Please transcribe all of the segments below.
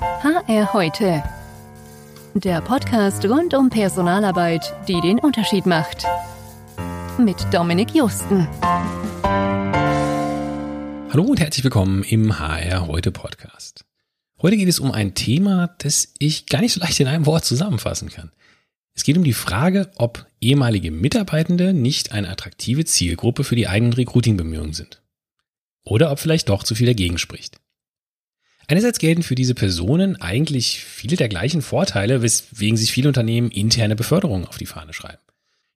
HR heute. Der Podcast rund um Personalarbeit, die den Unterschied macht. Mit Dominik Justen. Hallo und herzlich willkommen im HR heute Podcast. Heute geht es um ein Thema, das ich gar nicht so leicht in einem Wort zusammenfassen kann. Es geht um die Frage, ob ehemalige Mitarbeitende nicht eine attraktive Zielgruppe für die eigenen Recruiting-Bemühungen sind. Oder ob vielleicht doch zu viel dagegen spricht. Einerseits gelten für diese Personen eigentlich viele der gleichen Vorteile, weswegen sich viele Unternehmen interne Beförderungen auf die Fahne schreiben.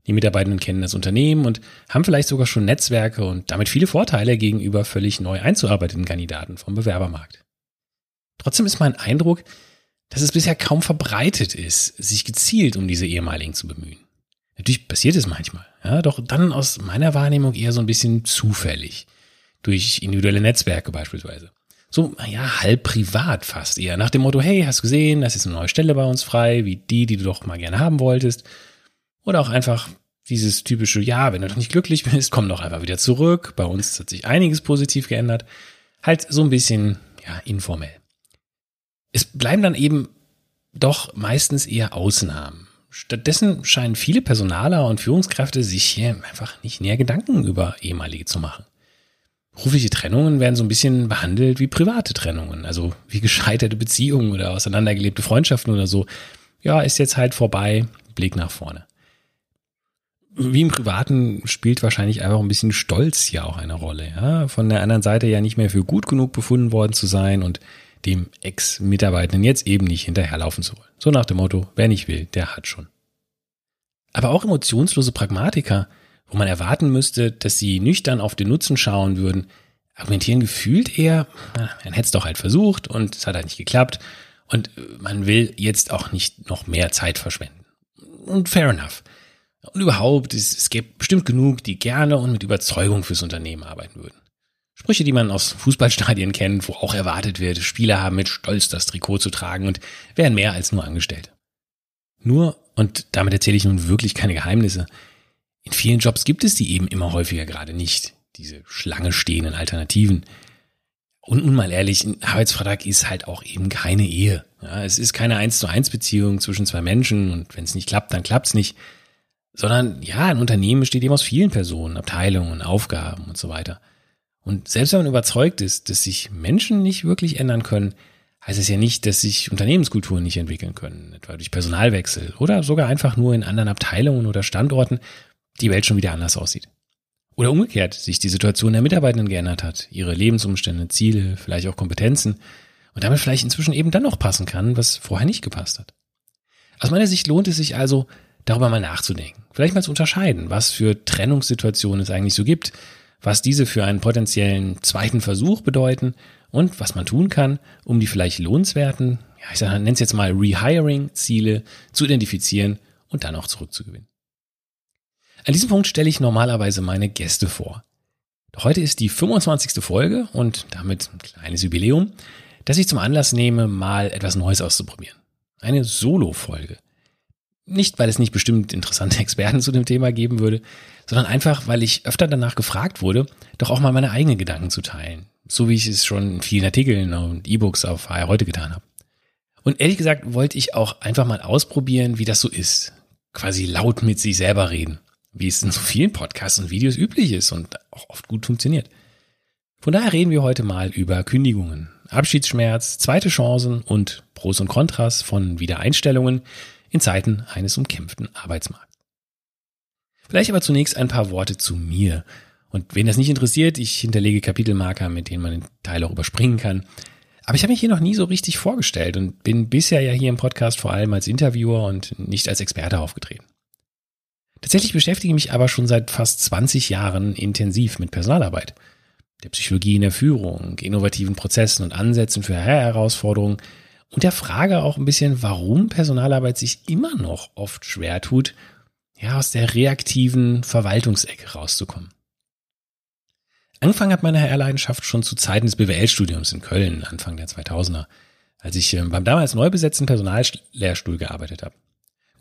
Die Mitarbeitenden kennen das Unternehmen und haben vielleicht sogar schon Netzwerke und damit viele Vorteile gegenüber völlig neu einzuarbeitenden Kandidaten vom Bewerbermarkt. Trotzdem ist mein Eindruck, dass es bisher kaum verbreitet ist, sich gezielt um diese ehemaligen zu bemühen. Natürlich passiert es manchmal, ja, doch dann aus meiner Wahrnehmung eher so ein bisschen zufällig. Durch individuelle Netzwerke beispielsweise so, ja, halb privat fast eher. Nach dem Motto, hey, hast gesehen, das ist eine neue Stelle bei uns frei, wie die, die du doch mal gerne haben wolltest. Oder auch einfach dieses typische, ja, wenn du noch nicht glücklich bist, komm doch einfach wieder zurück. Bei uns hat sich einiges positiv geändert. Halt so ein bisschen, ja, informell. Es bleiben dann eben doch meistens eher Ausnahmen. Stattdessen scheinen viele Personaler und Führungskräfte sich hier einfach nicht näher Gedanken über ehemalige zu machen. Berufliche Trennungen werden so ein bisschen behandelt wie private Trennungen, also wie gescheiterte Beziehungen oder auseinandergelebte Freundschaften oder so. Ja, ist jetzt halt vorbei, Blick nach vorne. Wie im Privaten spielt wahrscheinlich einfach ein bisschen Stolz hier auch eine Rolle. Ja? Von der anderen Seite ja nicht mehr für gut genug befunden worden zu sein und dem Ex-Mitarbeitenden jetzt eben nicht hinterherlaufen zu wollen. So nach dem Motto, wer nicht will, der hat schon. Aber auch emotionslose Pragmatiker wo man erwarten müsste, dass sie nüchtern auf den Nutzen schauen würden, argumentieren gefühlt eher, man hätte es doch halt versucht und es hat halt nicht geklappt und man will jetzt auch nicht noch mehr Zeit verschwenden. Und fair enough. Und überhaupt, es, es gibt bestimmt genug, die gerne und mit Überzeugung fürs Unternehmen arbeiten würden. Sprüche, die man aus Fußballstadien kennt, wo auch erwartet wird, Spieler haben mit Stolz das Trikot zu tragen und wären mehr als nur Angestellte. Nur, und damit erzähle ich nun wirklich keine Geheimnisse, in vielen Jobs gibt es die eben immer häufiger gerade nicht, diese Schlange stehenden Alternativen. Und nun mal ehrlich, ein Arbeitsvertrag ist halt auch eben keine Ehe. Ja, es ist keine eins zu eins Beziehung zwischen zwei Menschen und wenn es nicht klappt, dann klappt's nicht. Sondern ja, ein Unternehmen besteht eben aus vielen Personen, Abteilungen, Aufgaben und so weiter. Und selbst wenn man überzeugt ist, dass sich Menschen nicht wirklich ändern können, heißt es ja nicht, dass sich Unternehmenskulturen nicht entwickeln können, etwa durch Personalwechsel oder sogar einfach nur in anderen Abteilungen oder Standorten, die Welt schon wieder anders aussieht. Oder umgekehrt, sich die Situation der Mitarbeitenden geändert hat, ihre Lebensumstände, Ziele, vielleicht auch Kompetenzen und damit vielleicht inzwischen eben dann noch passen kann, was vorher nicht gepasst hat. Aus meiner Sicht lohnt es sich also, darüber mal nachzudenken, vielleicht mal zu unterscheiden, was für Trennungssituationen es eigentlich so gibt, was diese für einen potenziellen zweiten Versuch bedeuten und was man tun kann, um die vielleicht lohnenswerten, ja, ich nenne es jetzt mal Rehiring-Ziele zu identifizieren und dann auch zurückzugewinnen. An diesem Punkt stelle ich normalerweise meine Gäste vor. Doch heute ist die 25. Folge und damit ein kleines Jubiläum, das ich zum Anlass nehme, mal etwas Neues auszuprobieren. Eine Solo-Folge. Nicht, weil es nicht bestimmt interessante Experten zu dem Thema geben würde, sondern einfach, weil ich öfter danach gefragt wurde, doch auch mal meine eigenen Gedanken zu teilen. So wie ich es schon in vielen Artikeln und E-Books auf HR heute getan habe. Und ehrlich gesagt wollte ich auch einfach mal ausprobieren, wie das so ist. Quasi laut mit sich selber reden wie es in so vielen Podcasts und Videos üblich ist und auch oft gut funktioniert. Von daher reden wir heute mal über Kündigungen, Abschiedsschmerz, zweite Chancen und Pros und Kontras von Wiedereinstellungen in Zeiten eines umkämpften Arbeitsmarkts. Vielleicht aber zunächst ein paar Worte zu mir. Und wen das nicht interessiert, ich hinterlege Kapitelmarker, mit denen man den Teil auch überspringen kann. Aber ich habe mich hier noch nie so richtig vorgestellt und bin bisher ja hier im Podcast vor allem als Interviewer und nicht als Experte aufgetreten. Tatsächlich beschäftige ich mich aber schon seit fast 20 Jahren intensiv mit Personalarbeit, der Psychologie in der Führung, innovativen Prozessen und Ansätzen für Herausforderungen und der Frage auch ein bisschen, warum Personalarbeit sich immer noch oft schwer tut, ja, aus der reaktiven Verwaltungsecke rauszukommen. Angefangen hat meine HR-Leidenschaft schon zu Zeiten des BWL-Studiums in Köln, Anfang der 2000er, als ich ähm, beim damals neu besetzten Personallehrstuhl gearbeitet habe.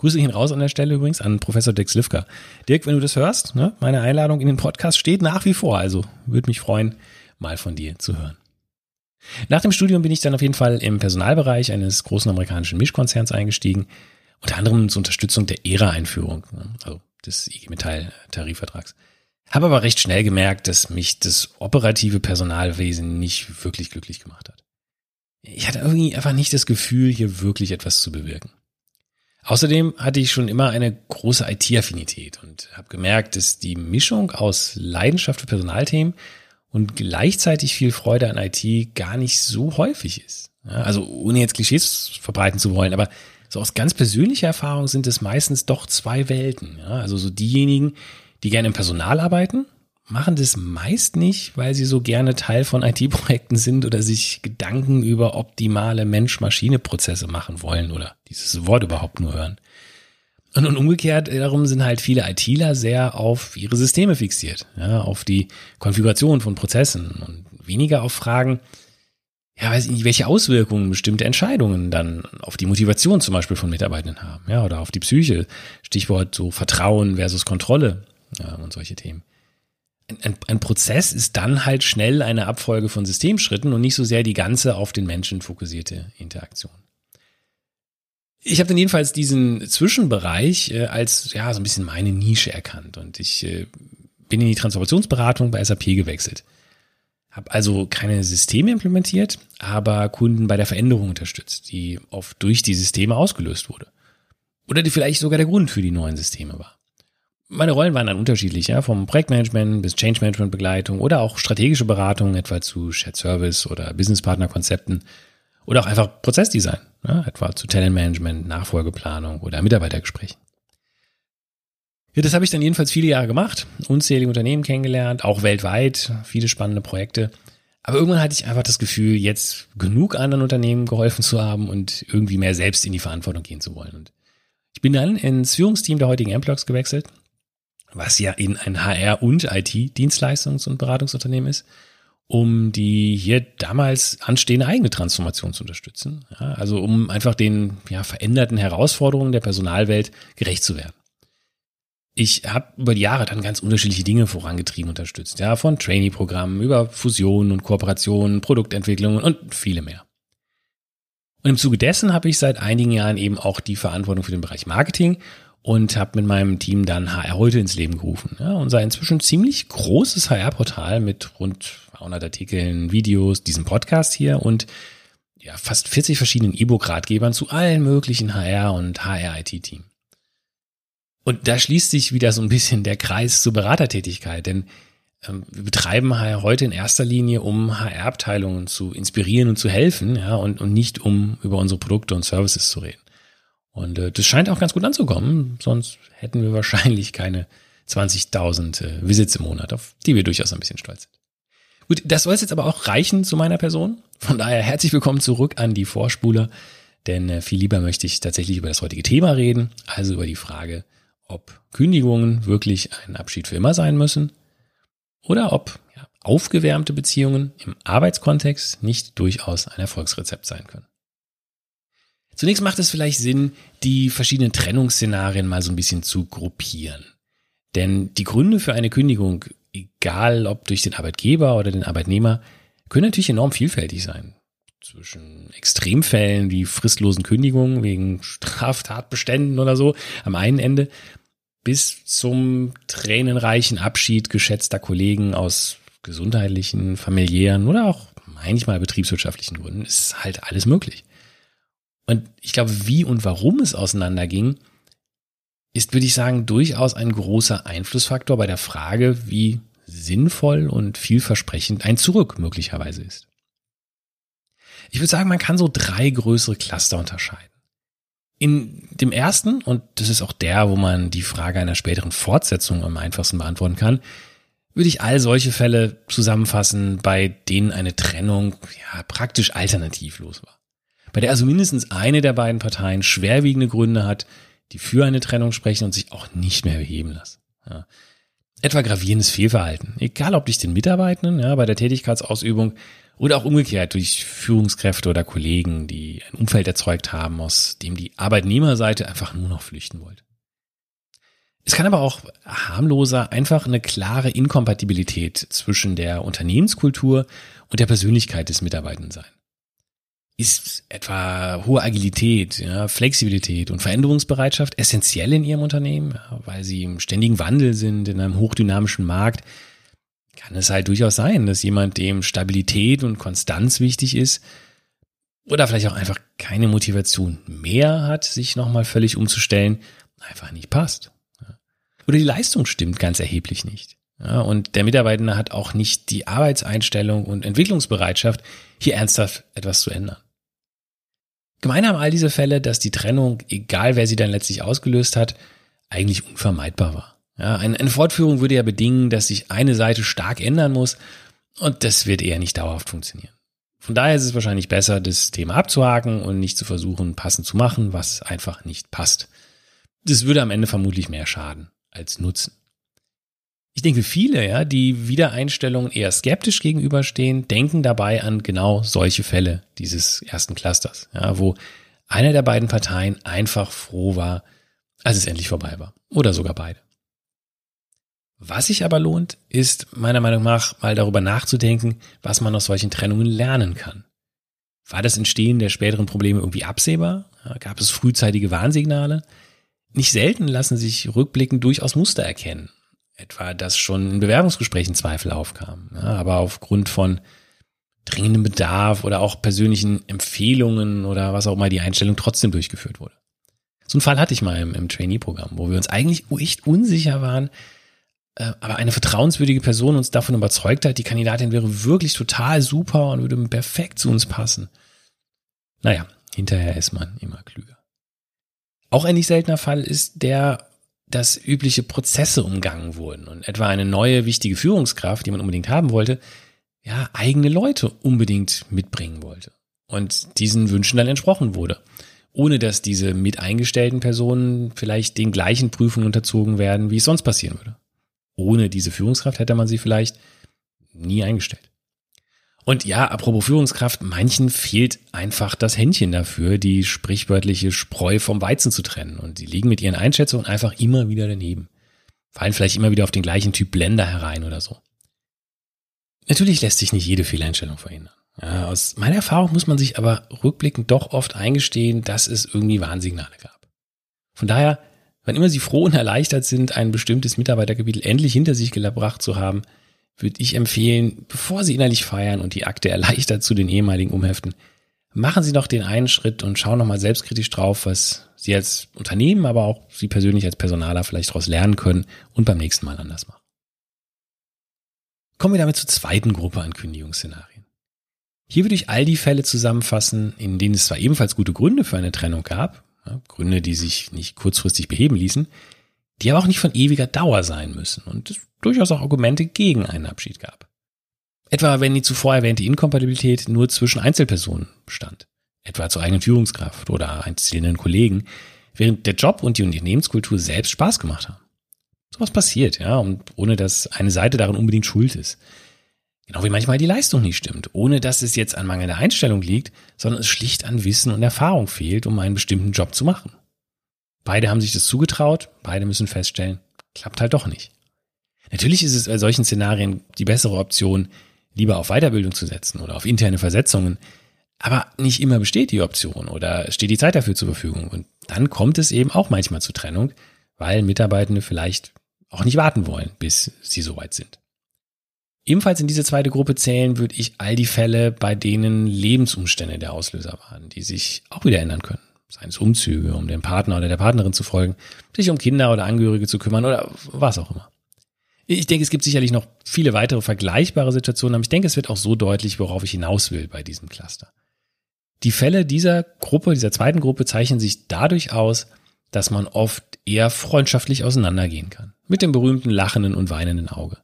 Grüße ihn raus an der Stelle übrigens an Professor Dirk Slivka. Dirk, wenn du das hörst, ne, meine Einladung in den Podcast steht nach wie vor, also würde mich freuen, mal von dir zu hören. Nach dem Studium bin ich dann auf jeden Fall im Personalbereich eines großen amerikanischen Mischkonzerns eingestiegen, unter anderem zur Unterstützung der ERA-Einführung, ne, also des IG Metall-Tarifvertrags. Habe aber recht schnell gemerkt, dass mich das operative Personalwesen nicht wirklich glücklich gemacht hat. Ich hatte irgendwie einfach nicht das Gefühl, hier wirklich etwas zu bewirken. Außerdem hatte ich schon immer eine große IT-Affinität und habe gemerkt, dass die Mischung aus Leidenschaft für Personalthemen und gleichzeitig viel Freude an IT gar nicht so häufig ist. Also ohne jetzt Klischees verbreiten zu wollen, aber so aus ganz persönlicher Erfahrung sind es meistens doch zwei Welten. Also so diejenigen, die gerne im Personal arbeiten, machen das meist nicht, weil sie so gerne Teil von IT-Projekten sind oder sich Gedanken über optimale Mensch-Maschine-Prozesse machen wollen oder dieses Wort überhaupt nur hören. Und, umgekehrt darum sind halt viele ITler sehr auf ihre Systeme fixiert, ja, auf die Konfiguration von Prozessen und weniger auf Fragen, ja, weiß ich nicht, welche Auswirkungen bestimmte Entscheidungen dann auf die Motivation zum Beispiel von Mitarbeitenden haben, ja, oder auf die Psyche. Stichwort so Vertrauen versus Kontrolle ja, und solche Themen. Ein, ein, Prozess ist dann halt schnell eine Abfolge von Systemschritten und nicht so sehr die ganze auf den Menschen fokussierte Interaktion. Ich habe dann jedenfalls diesen Zwischenbereich äh, als ja so ein bisschen meine Nische erkannt und ich äh, bin in die Transformationsberatung bei SAP gewechselt. Habe also keine Systeme implementiert, aber Kunden bei der Veränderung unterstützt, die oft durch die Systeme ausgelöst wurde. Oder die vielleicht sogar der Grund für die neuen Systeme war. Meine Rollen waren dann unterschiedlich, ja, vom Projektmanagement bis Change Management Begleitung oder auch strategische Beratung, etwa zu Shared Service oder Business Partner Konzepten oder auch einfach Prozessdesign, ja, etwa zu Talentmanagement, Nachfolgeplanung oder Mitarbeitergesprächen. Ja, das habe ich dann jedenfalls viele Jahre gemacht, unzählige Unternehmen kennengelernt, auch weltweit, viele spannende Projekte. Aber irgendwann hatte ich einfach das Gefühl, jetzt genug anderen Unternehmen geholfen zu haben und irgendwie mehr selbst in die Verantwortung gehen zu wollen. Und ich bin dann ins Führungsteam der heutigen Amplocks gewechselt, was ja in ein HR- und IT-Dienstleistungs- und Beratungsunternehmen ist um die hier damals anstehende eigene Transformation zu unterstützen. Ja, also um einfach den ja, veränderten Herausforderungen der Personalwelt gerecht zu werden. Ich habe über die Jahre dann ganz unterschiedliche Dinge vorangetrieben unterstützt, ja, von Trainee-Programmen über Fusionen und Kooperationen, Produktentwicklungen und viele mehr. Und im Zuge dessen habe ich seit einigen Jahren eben auch die Verantwortung für den Bereich Marketing und habe mit meinem Team dann HR heute ins Leben gerufen. Ja, unser inzwischen ziemlich großes HR-Portal mit rund 200 Artikeln, Videos, diesem Podcast hier und ja, fast 40 verschiedenen E-Book-Ratgebern zu allen möglichen HR- und HR-IT-Teams. Und da schließt sich wieder so ein bisschen der Kreis zur Beratertätigkeit, denn ähm, wir betreiben HR heute in erster Linie, um HR-Abteilungen zu inspirieren und zu helfen, ja, und, und nicht um über unsere Produkte und Services zu reden. Und äh, das scheint auch ganz gut anzukommen, sonst hätten wir wahrscheinlich keine 20.000 äh, Visits im Monat, auf die wir durchaus ein bisschen stolz sind. Gut, das soll es jetzt aber auch reichen zu meiner Person. Von daher herzlich willkommen zurück an die Vorspuler, denn äh, viel lieber möchte ich tatsächlich über das heutige Thema reden, also über die Frage, ob Kündigungen wirklich ein Abschied für immer sein müssen oder ob ja, aufgewärmte Beziehungen im Arbeitskontext nicht durchaus ein Erfolgsrezept sein können. Zunächst macht es vielleicht Sinn, die verschiedenen Trennungsszenarien mal so ein bisschen zu gruppieren. Denn die Gründe für eine Kündigung, egal ob durch den Arbeitgeber oder den Arbeitnehmer, können natürlich enorm vielfältig sein. Zwischen Extremfällen wie fristlosen Kündigungen wegen Straftatbeständen oder so am einen Ende bis zum tränenreichen Abschied geschätzter Kollegen aus gesundheitlichen, familiären oder auch manchmal betriebswirtschaftlichen Gründen ist halt alles möglich. Und ich glaube, wie und warum es auseinanderging, ist, würde ich sagen, durchaus ein großer Einflussfaktor bei der Frage, wie sinnvoll und vielversprechend ein Zurück möglicherweise ist. Ich würde sagen, man kann so drei größere Cluster unterscheiden. In dem ersten, und das ist auch der, wo man die Frage einer späteren Fortsetzung am einfachsten beantworten kann, würde ich all solche Fälle zusammenfassen, bei denen eine Trennung ja, praktisch alternativlos war bei der also mindestens eine der beiden Parteien schwerwiegende Gründe hat, die für eine Trennung sprechen und sich auch nicht mehr beheben lassen. Ja. Etwa gravierendes Fehlverhalten, egal ob durch den Mitarbeitenden ja, bei der Tätigkeitsausübung oder auch umgekehrt durch Führungskräfte oder Kollegen, die ein Umfeld erzeugt haben, aus dem die Arbeitnehmerseite einfach nur noch flüchten wollte. Es kann aber auch harmloser einfach eine klare Inkompatibilität zwischen der Unternehmenskultur und der Persönlichkeit des Mitarbeitenden sein. Ist etwa hohe Agilität, ja, Flexibilität und Veränderungsbereitschaft essentiell in Ihrem Unternehmen, ja, weil Sie im ständigen Wandel sind, in einem hochdynamischen Markt, kann es halt durchaus sein, dass jemand, dem Stabilität und Konstanz wichtig ist, oder vielleicht auch einfach keine Motivation mehr hat, sich nochmal völlig umzustellen, einfach nicht passt. Oder die Leistung stimmt ganz erheblich nicht. Ja, und der Mitarbeitende hat auch nicht die Arbeitseinstellung und Entwicklungsbereitschaft, hier ernsthaft etwas zu ändern. Gemein haben all diese Fälle, dass die Trennung, egal wer sie dann letztlich ausgelöst hat, eigentlich unvermeidbar war. Ja, eine, eine Fortführung würde ja bedingen, dass sich eine Seite stark ändern muss und das wird eher nicht dauerhaft funktionieren. Von daher ist es wahrscheinlich besser, das Thema abzuhaken und nicht zu versuchen, passend zu machen, was einfach nicht passt. Das würde am Ende vermutlich mehr schaden als nutzen. Ich denke, viele, ja, die Wiedereinstellungen eher skeptisch gegenüberstehen, denken dabei an genau solche Fälle dieses ersten Clusters, ja, wo einer der beiden Parteien einfach froh war, als es endlich vorbei war. Oder sogar beide. Was sich aber lohnt, ist meiner Meinung nach mal darüber nachzudenken, was man aus solchen Trennungen lernen kann. War das Entstehen der späteren Probleme irgendwie absehbar? Gab es frühzeitige Warnsignale? Nicht selten lassen sich rückblickend durchaus Muster erkennen. Etwa, dass schon in Bewerbungsgesprächen Zweifel aufkamen, ja, aber aufgrund von dringendem Bedarf oder auch persönlichen Empfehlungen oder was auch immer die Einstellung trotzdem durchgeführt wurde. So einen Fall hatte ich mal im, im Trainee-Programm, wo wir uns eigentlich echt unsicher waren, äh, aber eine vertrauenswürdige Person uns davon überzeugt hat, die Kandidatin wäre wirklich total super und würde perfekt zu uns passen. Naja, hinterher ist man immer klüger. Auch ein nicht seltener Fall ist der, dass übliche Prozesse umgangen wurden und etwa eine neue wichtige Führungskraft, die man unbedingt haben wollte, ja, eigene Leute unbedingt mitbringen wollte und diesen Wünschen dann entsprochen wurde, ohne dass diese mit eingestellten Personen vielleicht den gleichen Prüfungen unterzogen werden, wie es sonst passieren würde. Ohne diese Führungskraft hätte man sie vielleicht nie eingestellt. Und ja, apropos Führungskraft, manchen fehlt einfach das Händchen dafür, die sprichwörtliche Spreu vom Weizen zu trennen. Und sie liegen mit ihren Einschätzungen einfach immer wieder daneben. Fallen vielleicht immer wieder auf den gleichen Typ Blender herein oder so. Natürlich lässt sich nicht jede Fehleinstellung verhindern. Ja, aus meiner Erfahrung muss man sich aber rückblickend doch oft eingestehen, dass es irgendwie Warnsignale gab. Von daher, wann immer Sie froh und erleichtert sind, ein bestimmtes Mitarbeiterkapitel endlich hinter sich gebracht zu haben, würde ich empfehlen, bevor Sie innerlich feiern und die Akte erleichtert zu den ehemaligen umheften, machen Sie doch den einen Schritt und schauen nochmal selbstkritisch drauf, was Sie als Unternehmen, aber auch Sie persönlich als Personaler vielleicht daraus lernen können und beim nächsten Mal anders machen. Kommen wir damit zur zweiten Gruppe an Kündigungsszenarien. Hier würde ich all die Fälle zusammenfassen, in denen es zwar ebenfalls gute Gründe für eine Trennung gab, Gründe, die sich nicht kurzfristig beheben ließen, die aber auch nicht von ewiger Dauer sein müssen und es durchaus auch Argumente gegen einen Abschied gab. Etwa wenn die zuvor erwähnte Inkompatibilität nur zwischen Einzelpersonen bestand, etwa zur eigenen Führungskraft oder einzelnen Kollegen, während der Job und die Unternehmenskultur selbst Spaß gemacht haben. Sowas passiert, ja, und ohne dass eine Seite darin unbedingt schuld ist. Genau wie manchmal die Leistung nicht stimmt, ohne dass es jetzt an mangelnder Einstellung liegt, sondern es schlicht an Wissen und Erfahrung fehlt, um einen bestimmten Job zu machen. Beide haben sich das zugetraut, beide müssen feststellen, klappt halt doch nicht. Natürlich ist es bei solchen Szenarien die bessere Option, lieber auf Weiterbildung zu setzen oder auf interne Versetzungen. Aber nicht immer besteht die Option oder steht die Zeit dafür zur Verfügung. Und dann kommt es eben auch manchmal zur Trennung, weil Mitarbeitende vielleicht auch nicht warten wollen, bis sie soweit sind. Ebenfalls in diese zweite Gruppe zählen würde ich all die Fälle, bei denen Lebensumstände der Auslöser waren, die sich auch wieder ändern können seien es Umzüge, um dem Partner oder der Partnerin zu folgen, sich um Kinder oder Angehörige zu kümmern oder was auch immer. Ich denke, es gibt sicherlich noch viele weitere vergleichbare Situationen, aber ich denke, es wird auch so deutlich, worauf ich hinaus will bei diesem Cluster. Die Fälle dieser Gruppe, dieser zweiten Gruppe zeichnen sich dadurch aus, dass man oft eher freundschaftlich auseinandergehen kann. Mit dem berühmten lachenden und weinenden Auge.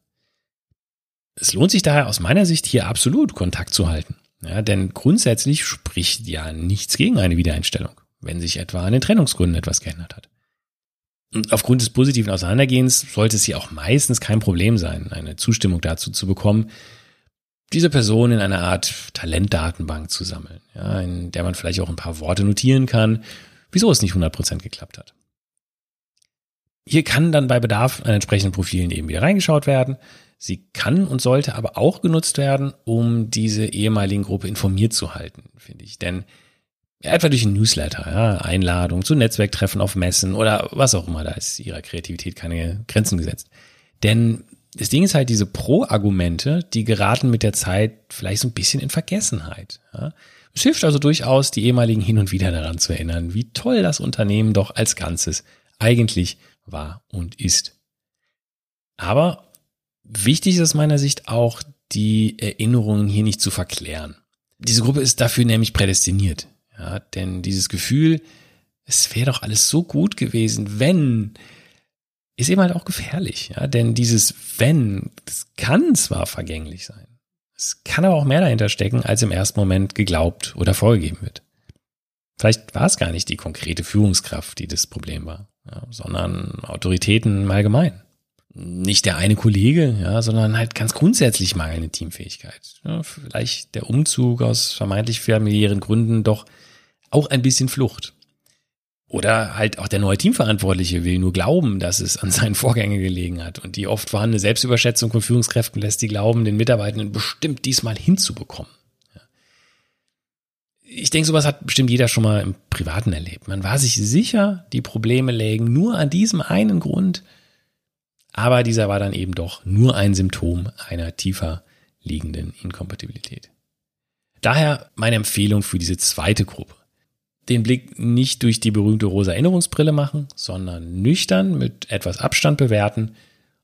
Es lohnt sich daher aus meiner Sicht hier absolut Kontakt zu halten. Ja, denn grundsätzlich spricht ja nichts gegen eine Wiedereinstellung wenn sich etwa an den Trennungsgründen etwas geändert hat. Und aufgrund des positiven Auseinandergehens sollte es hier auch meistens kein Problem sein, eine Zustimmung dazu zu bekommen, diese Person in einer Art Talentdatenbank zu sammeln, ja, in der man vielleicht auch ein paar Worte notieren kann, wieso es nicht 100% geklappt hat. Hier kann dann bei Bedarf an entsprechenden Profilen eben wieder reingeschaut werden. Sie kann und sollte aber auch genutzt werden, um diese ehemaligen Gruppe informiert zu halten, finde ich. Denn etwa durch ein Newsletter, ja, Einladung zu Netzwerktreffen auf Messen oder was auch immer, da ist ihrer Kreativität keine Grenzen gesetzt. Denn das Ding ist halt, diese Pro-Argumente, die geraten mit der Zeit vielleicht so ein bisschen in Vergessenheit. Ja. Es hilft also durchaus, die ehemaligen hin und wieder daran zu erinnern, wie toll das Unternehmen doch als Ganzes eigentlich war und ist. Aber wichtig ist aus meiner Sicht auch, die Erinnerungen hier nicht zu verklären. Diese Gruppe ist dafür nämlich prädestiniert. Ja, denn dieses Gefühl, es wäre doch alles so gut gewesen, wenn, ist eben halt auch gefährlich. Ja, denn dieses wenn, das kann zwar vergänglich sein. Es kann aber auch mehr dahinter stecken, als im ersten Moment geglaubt oder vorgegeben wird. Vielleicht war es gar nicht die konkrete Führungskraft, die das Problem war, ja, sondern Autoritäten im Allgemeinen. Nicht der eine Kollege, ja, sondern halt ganz grundsätzlich mangelnde Teamfähigkeit. Ja, vielleicht der Umzug aus vermeintlich familiären Gründen doch auch ein bisschen Flucht. Oder halt auch der neue Teamverantwortliche will nur glauben, dass es an seinen Vorgängen gelegen hat. Und die oft vorhandene Selbstüberschätzung von Führungskräften lässt die glauben, den Mitarbeitenden bestimmt diesmal hinzubekommen. Ich denke, sowas hat bestimmt jeder schon mal im Privaten erlebt. Man war sich sicher, die Probleme lägen nur an diesem einen Grund. Aber dieser war dann eben doch nur ein Symptom einer tiefer liegenden Inkompatibilität. Daher meine Empfehlung für diese zweite Gruppe den Blick nicht durch die berühmte rosa Erinnerungsbrille machen, sondern nüchtern mit etwas Abstand bewerten,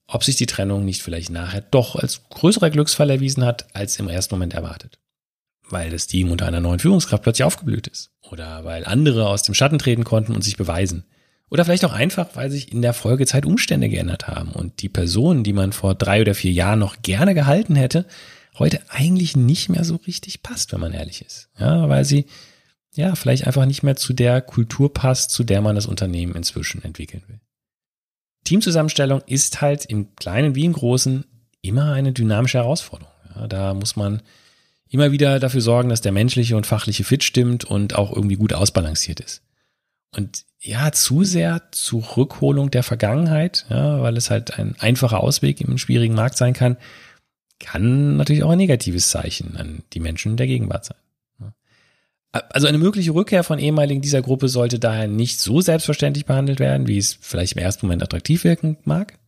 ob sich die Trennung nicht vielleicht nachher doch als größerer Glücksfall erwiesen hat, als im ersten Moment erwartet. Weil das Team unter einer neuen Führungskraft plötzlich aufgeblüht ist. Oder weil andere aus dem Schatten treten konnten und sich beweisen. Oder vielleicht auch einfach, weil sich in der Folgezeit Umstände geändert haben und die Person, die man vor drei oder vier Jahren noch gerne gehalten hätte, heute eigentlich nicht mehr so richtig passt, wenn man ehrlich ist. Ja, weil sie ja, vielleicht einfach nicht mehr zu der Kultur passt, zu der man das Unternehmen inzwischen entwickeln will. Teamzusammenstellung ist halt im Kleinen wie im Großen immer eine dynamische Herausforderung. Ja, da muss man immer wieder dafür sorgen, dass der menschliche und fachliche Fit stimmt und auch irgendwie gut ausbalanciert ist. Und ja, zu sehr Zurückholung der Vergangenheit, ja, weil es halt ein einfacher Ausweg im schwierigen Markt sein kann, kann natürlich auch ein negatives Zeichen an die Menschen der Gegenwart sein. Also eine mögliche Rückkehr von ehemaligen dieser Gruppe sollte daher nicht so selbstverständlich behandelt werden, wie es vielleicht im ersten Moment attraktiv wirken mag.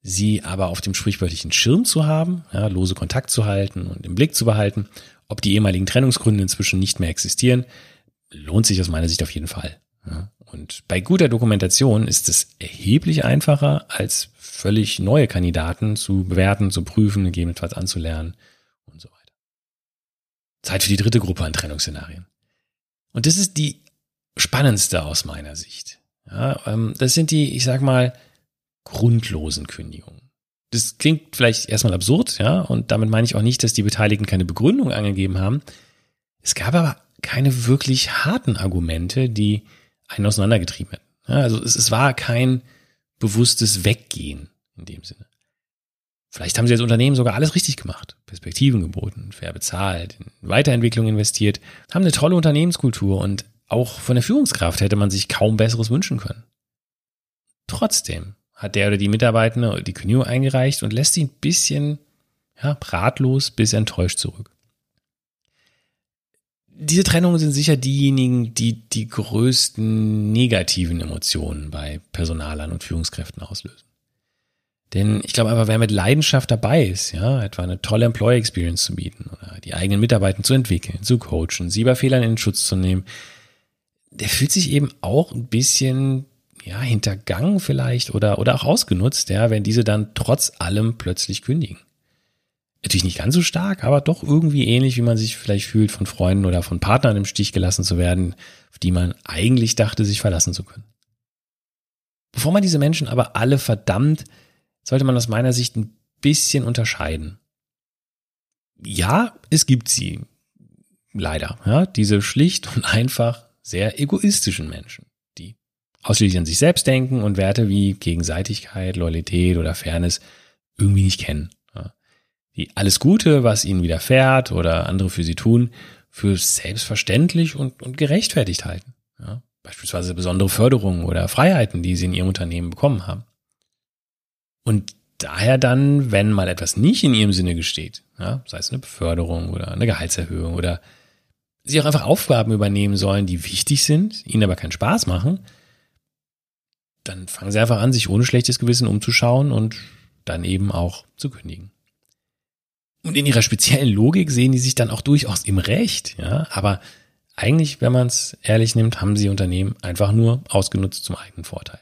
Sie aber auf dem sprichwörtlichen Schirm zu haben, ja, lose Kontakt zu halten und im Blick zu behalten, ob die ehemaligen Trennungsgründe inzwischen nicht mehr existieren, lohnt sich aus meiner Sicht auf jeden Fall. Ja. Und bei guter Dokumentation ist es erheblich einfacher, als völlig neue Kandidaten zu bewerten, zu prüfen, gegebenenfalls anzulernen Zeit für die dritte Gruppe an Trennungsszenarien. Und das ist die spannendste aus meiner Sicht. Ja, ähm, das sind die, ich sag mal, grundlosen Kündigungen. Das klingt vielleicht erstmal absurd, ja, und damit meine ich auch nicht, dass die Beteiligten keine Begründung angegeben haben. Es gab aber keine wirklich harten Argumente, die einen auseinandergetrieben hätten. Ja, also es, es war kein bewusstes Weggehen in dem Sinne. Vielleicht haben sie als Unternehmen sogar alles richtig gemacht. Perspektiven geboten, fair bezahlt, in Weiterentwicklung investiert, haben eine tolle Unternehmenskultur und auch von der Führungskraft hätte man sich kaum Besseres wünschen können. Trotzdem hat der oder die Mitarbeitende die Kündigung eingereicht und lässt sie ein bisschen ja, ratlos bis enttäuscht zurück. Diese Trennungen sind sicher diejenigen, die die größten negativen Emotionen bei Personalern und Führungskräften auslösen. Denn ich glaube einfach, wer mit Leidenschaft dabei ist, ja, etwa eine tolle Employee Experience zu bieten oder die eigenen Mitarbeiter zu entwickeln, zu coachen, sie bei Fehlern in den Schutz zu nehmen, der fühlt sich eben auch ein bisschen, ja, hintergangen vielleicht oder, oder auch ausgenutzt, ja, wenn diese dann trotz allem plötzlich kündigen. Natürlich nicht ganz so stark, aber doch irgendwie ähnlich, wie man sich vielleicht fühlt, von Freunden oder von Partnern im Stich gelassen zu werden, auf die man eigentlich dachte, sich verlassen zu können. Bevor man diese Menschen aber alle verdammt, sollte man aus meiner Sicht ein bisschen unterscheiden. Ja, es gibt sie. Leider. Ja, diese schlicht und einfach sehr egoistischen Menschen, die ausschließlich an sich selbst denken und Werte wie Gegenseitigkeit, Loyalität oder Fairness irgendwie nicht kennen. Ja, die alles Gute, was ihnen widerfährt oder andere für sie tun, für selbstverständlich und, und gerechtfertigt halten. Ja, beispielsweise besondere Förderungen oder Freiheiten, die sie in ihrem Unternehmen bekommen haben. Und daher dann, wenn mal etwas nicht in ihrem Sinne gesteht, ja, sei es eine Beförderung oder eine Gehaltserhöhung oder sie auch einfach Aufgaben übernehmen sollen, die wichtig sind, ihnen aber keinen Spaß machen, dann fangen sie einfach an, sich ohne schlechtes Gewissen umzuschauen und dann eben auch zu kündigen. Und in ihrer speziellen Logik sehen die sich dann auch durchaus im Recht, ja, aber eigentlich, wenn man es ehrlich nimmt, haben sie Unternehmen einfach nur ausgenutzt zum eigenen Vorteil.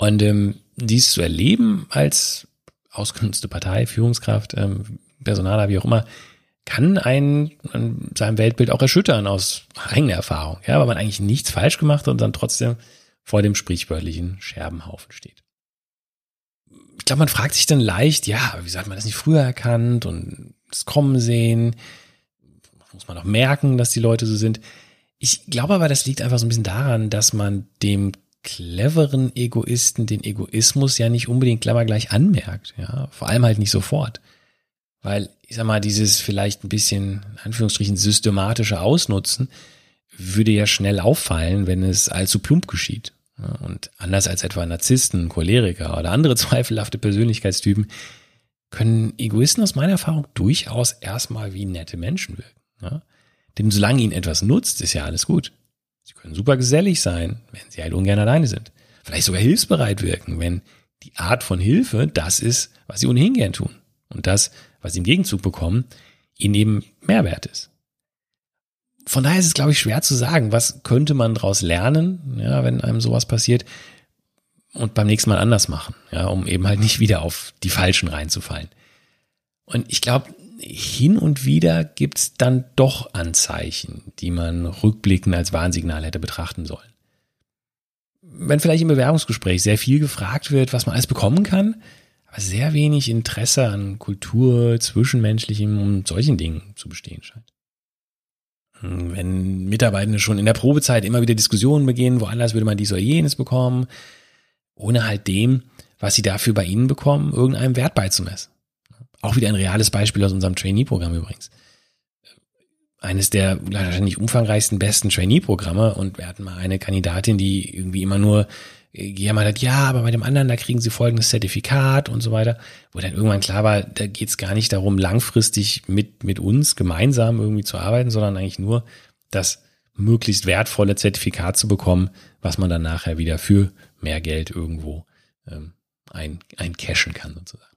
Und ähm, dies zu erleben als ausgenutzte Partei, Führungskraft, ähm, Personaler, wie auch immer, kann einen an seinem Weltbild auch erschüttern aus eigener Erfahrung, ja, weil man eigentlich nichts falsch gemacht hat und dann trotzdem vor dem sprichwörtlichen Scherbenhaufen steht. Ich glaube, man fragt sich dann leicht, ja, wieso hat man das nicht früher erkannt und das Kommen sehen? Muss man auch merken, dass die Leute so sind? Ich glaube aber, das liegt einfach so ein bisschen daran, dass man dem cleveren Egoisten den Egoismus ja nicht unbedingt gleich anmerkt, ja, vor allem halt nicht sofort. Weil, ich sag mal, dieses vielleicht ein bisschen, in Anführungsstrichen, systematische Ausnutzen würde ja schnell auffallen, wenn es allzu plump geschieht. Und anders als etwa Narzissten, Choleriker oder andere zweifelhafte Persönlichkeitstypen, können Egoisten aus meiner Erfahrung durchaus erstmal wie nette Menschen wirken. Ja? Denn solange ihnen etwas nutzt, ist ja alles gut. Sie können super gesellig sein, wenn sie halt ungern alleine sind. Vielleicht sogar hilfsbereit wirken, wenn die Art von Hilfe das ist, was sie ohnehin gern tun. Und das, was sie im Gegenzug bekommen, ihnen eben Mehrwert ist. Von daher ist es, glaube ich, schwer zu sagen, was könnte man daraus lernen, ja, wenn einem sowas passiert und beim nächsten Mal anders machen, ja, um eben halt nicht wieder auf die Falschen reinzufallen. Und ich glaube, hin und wieder gibt's dann doch Anzeichen, die man rückblickend als Warnsignal hätte betrachten sollen. Wenn vielleicht im Bewerbungsgespräch sehr viel gefragt wird, was man alles bekommen kann, aber sehr wenig Interesse an Kultur, Zwischenmenschlichem und solchen Dingen zu bestehen scheint. Wenn Mitarbeitende schon in der Probezeit immer wieder Diskussionen beginnen, woanders würde man dies oder jenes bekommen, ohne halt dem, was sie dafür bei ihnen bekommen, irgendeinem Wert beizumessen. Auch wieder ein reales Beispiel aus unserem Trainee-Programm übrigens. Eines der wahrscheinlich umfangreichsten, besten Trainee-Programme und wir hatten mal eine Kandidatin, die irgendwie immer nur gejammert hat, ja, aber bei dem anderen, da kriegen sie folgendes Zertifikat und so weiter, wo dann irgendwann klar war, da geht es gar nicht darum, langfristig mit, mit uns gemeinsam irgendwie zu arbeiten, sondern eigentlich nur das möglichst wertvolle Zertifikat zu bekommen, was man dann nachher wieder für mehr Geld irgendwo ähm, ein, ein cashen kann sozusagen.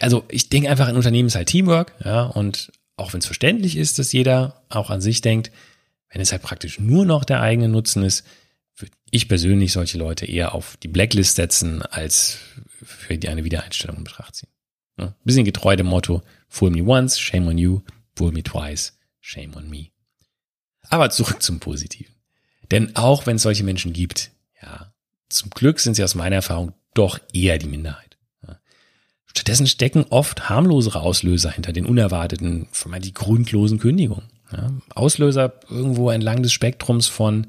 Also ich denke einfach, ein Unternehmen ist halt Teamwork, ja, und auch wenn es verständlich ist, dass jeder auch an sich denkt, wenn es halt praktisch nur noch der eigene Nutzen ist, würde ich persönlich solche Leute eher auf die Blacklist setzen, als für eine Wiedereinstellung in Betracht ziehen. Ja, bisschen getreu dem Motto, fool me once, shame on you, fool me twice, shame on me. Aber zurück zum Positiven. Denn auch wenn es solche Menschen gibt, ja, zum Glück sind sie aus meiner Erfahrung doch eher die Minderheit. Stattdessen stecken oft harmlosere Auslöser hinter den unerwarteten, vermeintlich grundlosen Kündigungen. Ja, Auslöser irgendwo entlang des Spektrums von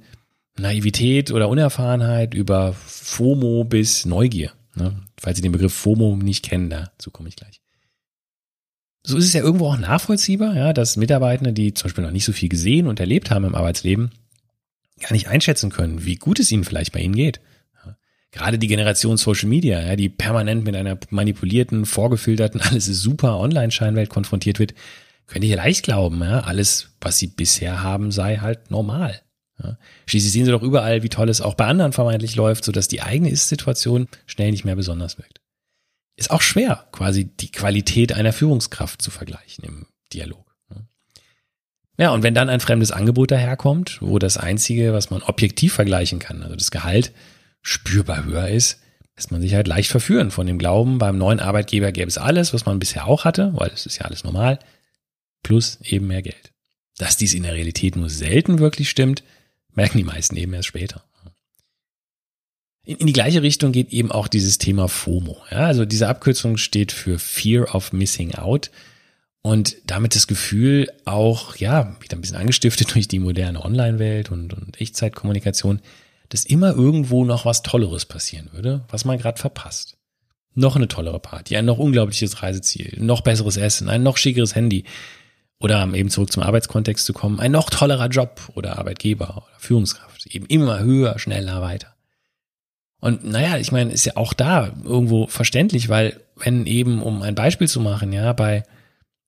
Naivität oder Unerfahrenheit über FOMO bis Neugier. Ne? Falls Sie den Begriff FOMO nicht kennen, dazu komme ich gleich. So ist es ja irgendwo auch nachvollziehbar, ja, dass Mitarbeitende, die zum Beispiel noch nicht so viel gesehen und erlebt haben im Arbeitsleben, gar nicht einschätzen können, wie gut es ihnen vielleicht bei ihnen geht gerade die Generation Social Media, ja, die permanent mit einer manipulierten, vorgefilterten, alles ist super Online-Scheinwelt konfrontiert wird, könnt ihr leicht glauben, ja, alles, was sie bisher haben, sei halt normal. Ja. Schließlich sehen sie doch überall, wie toll es auch bei anderen vermeintlich läuft, sodass die eigene Ist-Situation schnell nicht mehr besonders wirkt. Ist auch schwer, quasi die Qualität einer Führungskraft zu vergleichen im Dialog. Ja, und wenn dann ein fremdes Angebot daherkommt, wo das Einzige, was man objektiv vergleichen kann, also das Gehalt, spürbar höher ist, lässt man sich halt leicht verführen von dem Glauben, beim neuen Arbeitgeber gäbe es alles, was man bisher auch hatte, weil es ist ja alles normal, plus eben mehr Geld. Dass dies in der Realität nur selten wirklich stimmt, merken die meisten eben erst später. In, in die gleiche Richtung geht eben auch dieses Thema FOMO. Ja, also diese Abkürzung steht für Fear of Missing Out und damit das Gefühl auch, ja, wieder ein bisschen angestiftet durch die moderne Online-Welt und, und Echtzeitkommunikation, dass immer irgendwo noch was Tolleres passieren würde, was man gerade verpasst. Noch eine tollere Party, ein noch unglaubliches Reiseziel, noch besseres Essen, ein noch schickeres Handy. Oder eben zurück zum Arbeitskontext zu kommen, ein noch tollerer Job oder Arbeitgeber oder Führungskraft. Eben immer höher, schneller, weiter. Und naja, ich meine, ist ja auch da irgendwo verständlich, weil wenn eben, um ein Beispiel zu machen, ja, bei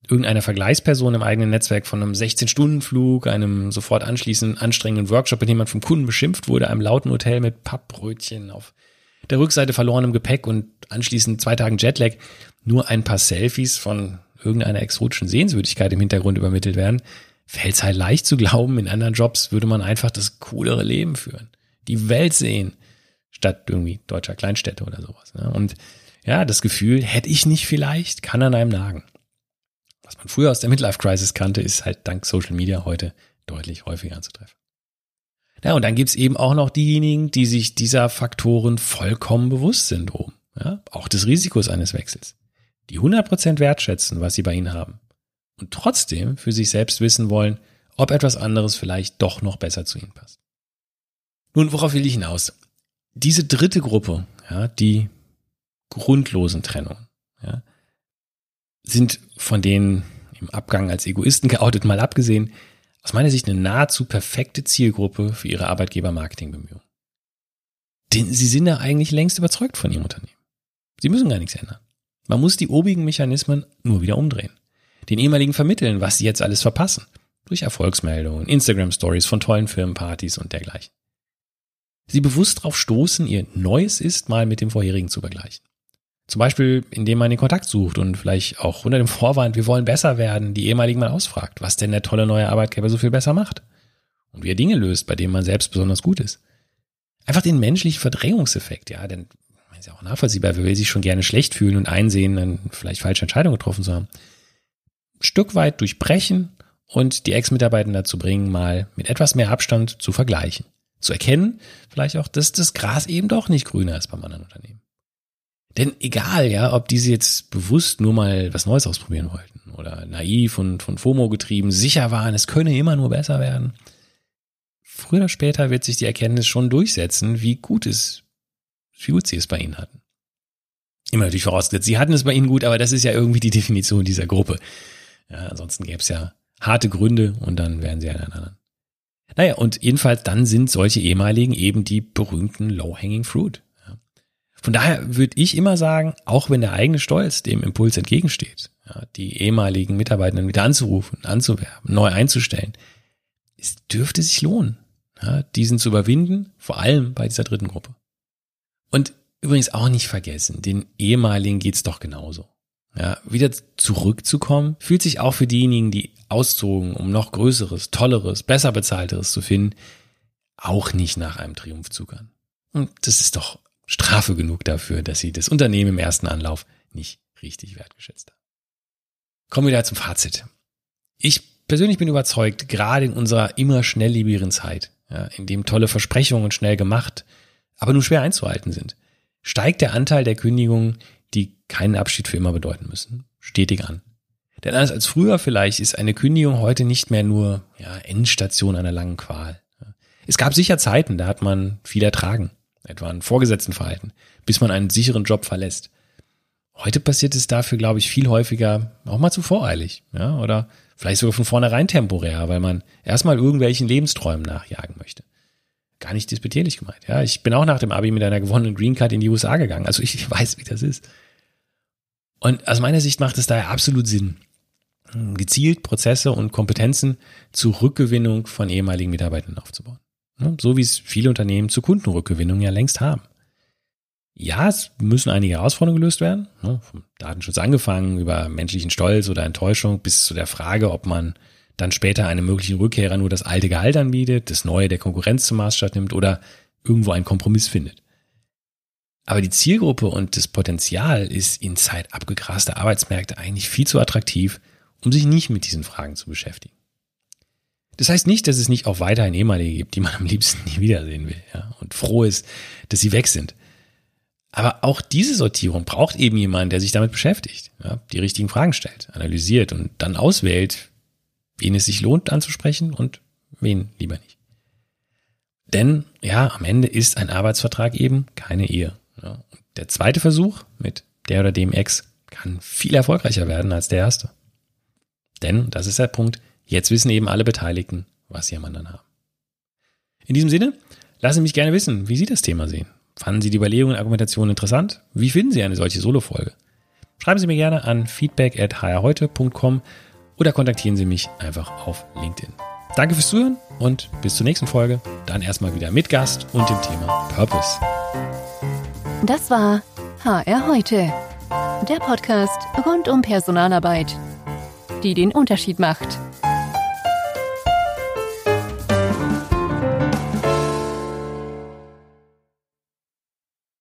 irgendeiner Vergleichsperson im eigenen Netzwerk von einem 16-Stunden-Flug, einem sofort anschließend anstrengenden Workshop, in dem man vom Kunden beschimpft wurde, einem lauten Hotel mit Pappbrötchen auf der Rückseite verlorenem Gepäck und anschließend zwei Tagen Jetlag, nur ein paar Selfies von irgendeiner exotischen Sehenswürdigkeit im Hintergrund übermittelt werden, fällt es halt leicht zu glauben, in anderen Jobs würde man einfach das coolere Leben führen, die Welt sehen, statt irgendwie deutscher Kleinstädte oder sowas. Ne? Und ja, das Gefühl, hätte ich nicht vielleicht, kann an einem nagen. Was man früher aus der Midlife-Crisis kannte, ist halt dank Social Media heute deutlich häufiger anzutreffen. Ja, und dann gibt's eben auch noch diejenigen, die sich dieser Faktoren vollkommen bewusst sind oben. Ja, auch des Risikos eines Wechsels. Die 100% wertschätzen, was sie bei ihnen haben. Und trotzdem für sich selbst wissen wollen, ob etwas anderes vielleicht doch noch besser zu ihnen passt. Nun, worauf will ich hinaus? diese dritte Gruppe, ja, die grundlosen Trennungen, ja, sind von denen im Abgang als Egoisten geoutet mal abgesehen, aus meiner Sicht eine nahezu perfekte Zielgruppe für ihre Arbeitgeber-Marketing-Bemühungen. Denn sie sind ja eigentlich längst überzeugt von ihrem Unternehmen. Sie müssen gar nichts ändern. Man muss die obigen Mechanismen nur wieder umdrehen. Den ehemaligen vermitteln, was sie jetzt alles verpassen. Durch Erfolgsmeldungen, Instagram-Stories von tollen Firmenpartys und dergleichen sie bewusst darauf stoßen, ihr Neues ist mal mit dem vorherigen zu vergleichen. Zum Beispiel, indem man den Kontakt sucht und vielleicht auch unter dem Vorwand, wir wollen besser werden, die ehemaligen mal ausfragt, was denn der tolle neue Arbeitgeber so viel besser macht. Und wie er Dinge löst, bei denen man selbst besonders gut ist. Einfach den menschlichen Verdrängungseffekt, ja, denn ist ja auch nachvollziehbar, wer will sich schon gerne schlecht fühlen und einsehen, dann vielleicht falsche Entscheidungen getroffen zu haben. Stück weit durchbrechen und die Ex-Mitarbeiter dazu bringen, mal mit etwas mehr Abstand zu vergleichen zu erkennen, vielleicht auch, dass das Gras eben doch nicht grüner ist beim anderen Unternehmen. Denn egal, ja, ob diese jetzt bewusst nur mal was Neues ausprobieren wollten oder naiv und von FOMO getrieben sicher waren, es könne immer nur besser werden. Früher oder später wird sich die Erkenntnis schon durchsetzen, wie gut es, wie gut sie es bei ihnen hatten. Immer natürlich vorausgesetzt, sie hatten es bei ihnen gut, aber das ist ja irgendwie die Definition dieser Gruppe. Ja, ansonsten gäbe es ja harte Gründe und dann wären sie einen anderen. Naja, und jedenfalls dann sind solche ehemaligen eben die berühmten Low-Hanging Fruit. Von daher würde ich immer sagen, auch wenn der eigene Stolz dem Impuls entgegensteht, ja, die ehemaligen Mitarbeitenden wieder anzurufen, anzuwerben, neu einzustellen, es dürfte sich lohnen, ja, diesen zu überwinden, vor allem bei dieser dritten Gruppe. Und übrigens auch nicht vergessen, den ehemaligen geht's doch genauso. Ja, wieder zurückzukommen, fühlt sich auch für diejenigen, die auszogen, um noch größeres, tolleres, besser bezahlteres zu finden, auch nicht nach einem Triumphzug an. Und das ist doch Strafe genug dafür, dass sie das Unternehmen im ersten Anlauf nicht richtig wertgeschätzt haben. Kommen wir da zum Fazit. Ich persönlich bin überzeugt, gerade in unserer immer schnelllebigen Zeit, ja, in dem tolle Versprechungen schnell gemacht, aber nur schwer einzuhalten sind, steigt der Anteil der Kündigungen, die keinen Abschied für immer bedeuten müssen, stetig an. Denn anders als früher vielleicht ist eine Kündigung heute nicht mehr nur ja, Endstation einer langen Qual. Es gab sicher Zeiten, da hat man viel ertragen, etwa ein Vorgesetztenverhalten, bis man einen sicheren Job verlässt. Heute passiert es dafür, glaube ich, viel häufiger auch mal zu voreilig, ja, oder vielleicht sogar von vornherein temporär, weil man erstmal irgendwelchen Lebensträumen nachjagen möchte. Gar nicht disputierlich gemeint, ja. Ich bin auch nach dem Abi mit einer gewonnenen Green Card in die USA gegangen, also ich weiß, wie das ist. Und aus meiner Sicht macht es daher absolut Sinn, gezielt Prozesse und Kompetenzen zur Rückgewinnung von ehemaligen Mitarbeitern aufzubauen. So wie es viele Unternehmen zur Kundenrückgewinnung ja längst haben. Ja, es müssen einige Herausforderungen gelöst werden, vom Datenschutz angefangen, über menschlichen Stolz oder Enttäuschung bis zu der Frage, ob man dann später einem möglichen Rückkehrer nur das alte Gehalt anbietet, das neue der Konkurrenz zum Maßstab nimmt oder irgendwo einen Kompromiss findet. Aber die Zielgruppe und das Potenzial ist in Zeit abgegraster Arbeitsmärkte eigentlich viel zu attraktiv, um sich nicht mit diesen Fragen zu beschäftigen. Das heißt nicht, dass es nicht auch weiterhin ehemalige gibt, die man am liebsten nie wiedersehen will, ja, und froh ist, dass sie weg sind. Aber auch diese Sortierung braucht eben jemanden, der sich damit beschäftigt, ja, die richtigen Fragen stellt, analysiert und dann auswählt, wen es sich lohnt anzusprechen und wen lieber nicht. Denn ja, am Ende ist ein Arbeitsvertrag eben keine Ehe. Ja. der zweite Versuch mit der oder dem Ex kann viel erfolgreicher werden als der erste. Denn, das ist der Punkt, jetzt wissen eben alle Beteiligten, was sie am anderen haben. In diesem Sinne, lassen Sie mich gerne wissen, wie Sie das Thema sehen. Fanden Sie die Überlegungen und Argumentation interessant? Wie finden Sie eine solche Solo-Folge? Schreiben Sie mir gerne an feedback.hrheute.com oder kontaktieren Sie mich einfach auf LinkedIn. Danke fürs Zuhören und bis zur nächsten Folge. Dann erstmal wieder mit Gast und dem Thema Purpose. Das war HR heute, der Podcast rund um Personalarbeit, die den Unterschied macht.